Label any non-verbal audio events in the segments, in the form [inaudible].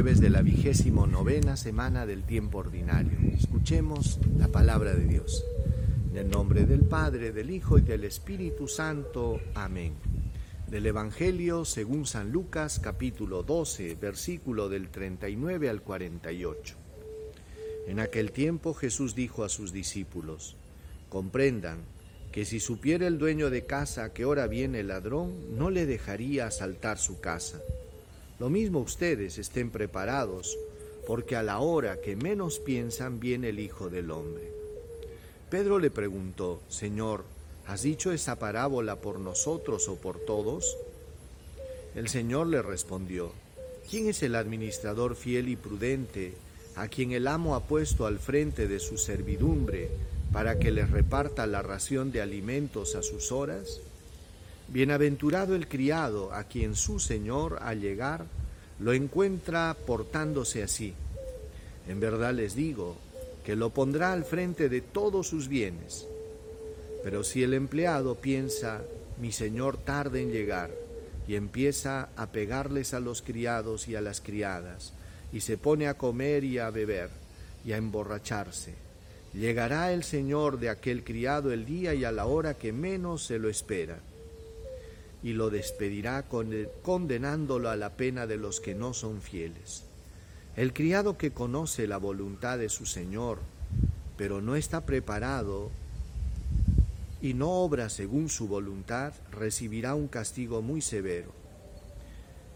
jueves de la vigésimo novena semana del tiempo ordinario. Escuchemos la palabra de Dios. En el nombre del Padre, del Hijo y del Espíritu Santo. Amén. Del Evangelio según San Lucas capítulo 12, versículo del 39 al 48. En aquel tiempo Jesús dijo a sus discípulos, comprendan que si supiera el dueño de casa a qué hora viene el ladrón, no le dejaría asaltar su casa. Lo mismo ustedes estén preparados, porque a la hora que menos piensan viene el Hijo del Hombre. Pedro le preguntó, Señor, ¿has dicho esa parábola por nosotros o por todos? El Señor le respondió, ¿quién es el administrador fiel y prudente a quien el amo ha puesto al frente de su servidumbre para que les reparta la ración de alimentos a sus horas? Bienaventurado el criado a quien su señor al llegar lo encuentra portándose así. En verdad les digo que lo pondrá al frente de todos sus bienes. Pero si el empleado piensa, mi señor tarda en llegar, y empieza a pegarles a los criados y a las criadas, y se pone a comer y a beber, y a emborracharse, llegará el señor de aquel criado el día y a la hora que menos se lo espera y lo despedirá condenándolo a la pena de los que no son fieles. El criado que conoce la voluntad de su Señor, pero no está preparado y no obra según su voluntad, recibirá un castigo muy severo.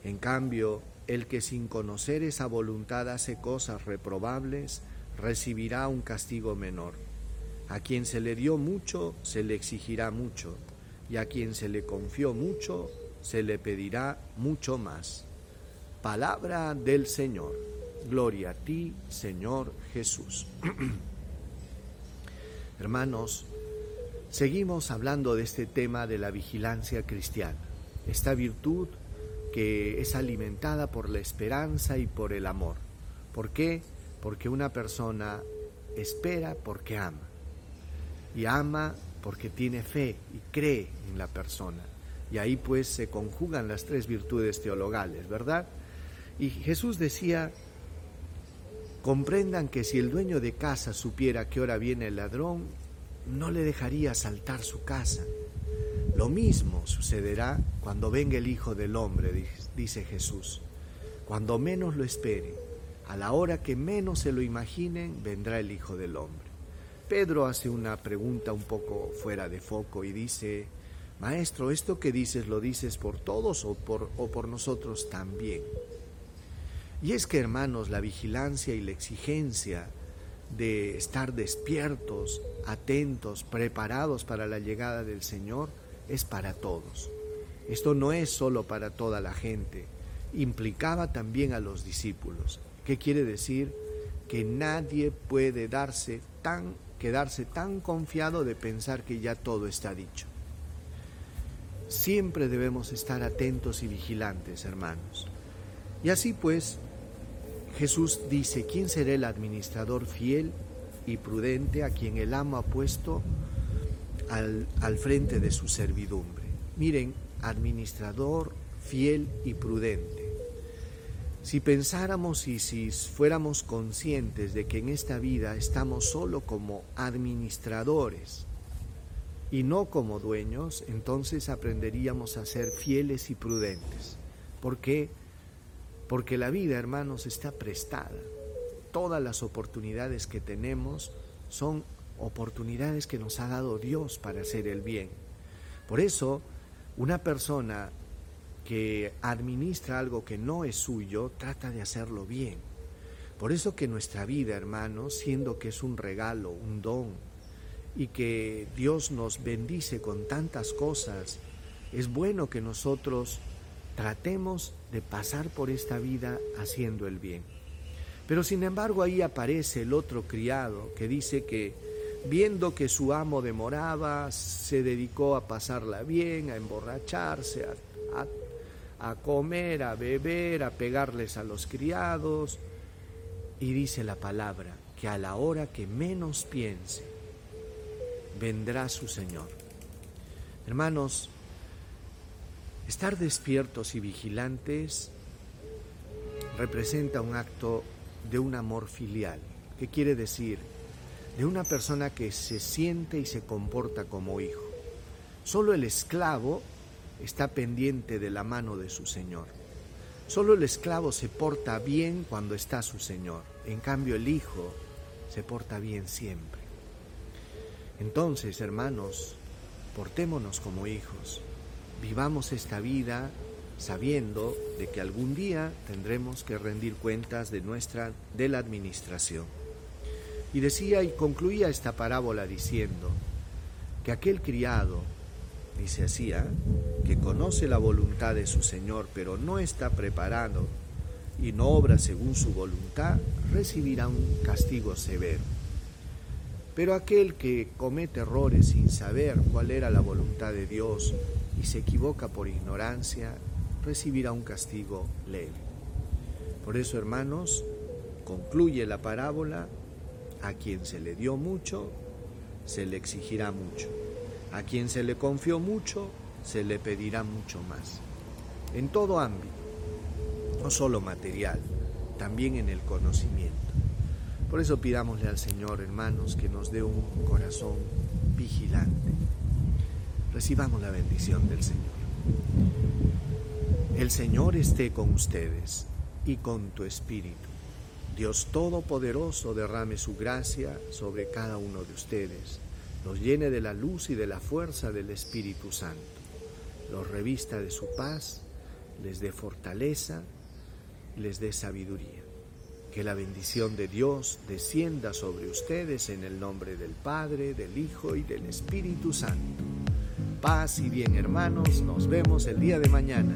En cambio, el que sin conocer esa voluntad hace cosas reprobables, recibirá un castigo menor. A quien se le dio mucho, se le exigirá mucho y a quien se le confió mucho, se le pedirá mucho más. Palabra del Señor. Gloria a ti, Señor Jesús. [clears throat] Hermanos, seguimos hablando de este tema de la vigilancia cristiana, esta virtud que es alimentada por la esperanza y por el amor. ¿Por qué? Porque una persona espera porque ama y ama porque tiene fe y cree en la persona. Y ahí pues se conjugan las tres virtudes teologales, ¿verdad? Y Jesús decía, comprendan que si el dueño de casa supiera qué hora viene el ladrón, no le dejaría saltar su casa. Lo mismo sucederá cuando venga el Hijo del Hombre, dice Jesús. Cuando menos lo esperen, a la hora que menos se lo imaginen, vendrá el Hijo del Hombre. Pedro hace una pregunta un poco fuera de foco y dice, Maestro, ¿esto que dices lo dices por todos o por, o por nosotros también? Y es que, hermanos, la vigilancia y la exigencia de estar despiertos, atentos, preparados para la llegada del Señor, es para todos. Esto no es solo para toda la gente, implicaba también a los discípulos. ¿Qué quiere decir? Que nadie puede darse tan quedarse tan confiado de pensar que ya todo está dicho. Siempre debemos estar atentos y vigilantes, hermanos. Y así pues, Jesús dice, ¿quién será el administrador fiel y prudente a quien el amo ha puesto al, al frente de su servidumbre? Miren, administrador fiel y prudente. Si pensáramos y si fuéramos conscientes de que en esta vida estamos solo como administradores y no como dueños, entonces aprenderíamos a ser fieles y prudentes. ¿Por qué? Porque la vida, hermanos, está prestada. Todas las oportunidades que tenemos son oportunidades que nos ha dado Dios para hacer el bien. Por eso, una persona que administra algo que no es suyo, trata de hacerlo bien. Por eso que nuestra vida, hermanos, siendo que es un regalo, un don, y que Dios nos bendice con tantas cosas, es bueno que nosotros tratemos de pasar por esta vida haciendo el bien. Pero sin embargo ahí aparece el otro criado que dice que viendo que su amo demoraba, se dedicó a pasarla bien, a emborracharse, a, a comer, a beber, a pegarles a los criados. Y dice la palabra que a la hora que menos piense, vendrá su Señor. Hermanos, estar despiertos y vigilantes representa un acto de un amor filial. ¿Qué quiere decir? De una persona que se siente y se comporta como hijo. Solo el esclavo está pendiente de la mano de su Señor. Solo el esclavo se porta bien cuando está su Señor. En cambio el hijo se porta bien siempre. Entonces, hermanos, portémonos como hijos. Vivamos esta vida sabiendo de que algún día tendremos que rendir cuentas de nuestra de la administración. Y decía y concluía esta parábola diciendo que aquel criado, dice así, ¿ah? que conoce la voluntad de su Señor, pero no está preparado y no obra según su voluntad, recibirá un castigo severo. Pero aquel que comete errores sin saber cuál era la voluntad de Dios y se equivoca por ignorancia, recibirá un castigo leve. Por eso, hermanos, concluye la parábola, a quien se le dio mucho, se le exigirá mucho. A quien se le confió mucho, se le pedirá mucho más. En todo ámbito, no solo material, también en el conocimiento. Por eso pidámosle al Señor, hermanos, que nos dé un corazón vigilante. Recibamos la bendición del Señor. El Señor esté con ustedes y con tu espíritu. Dios Todopoderoso derrame su gracia sobre cada uno de ustedes, los llene de la luz y de la fuerza del Espíritu Santo, los revista de su paz, les dé fortaleza, les dé sabiduría. Que la bendición de Dios descienda sobre ustedes en el nombre del Padre, del Hijo y del Espíritu Santo. Paz y bien hermanos, nos vemos el día de mañana.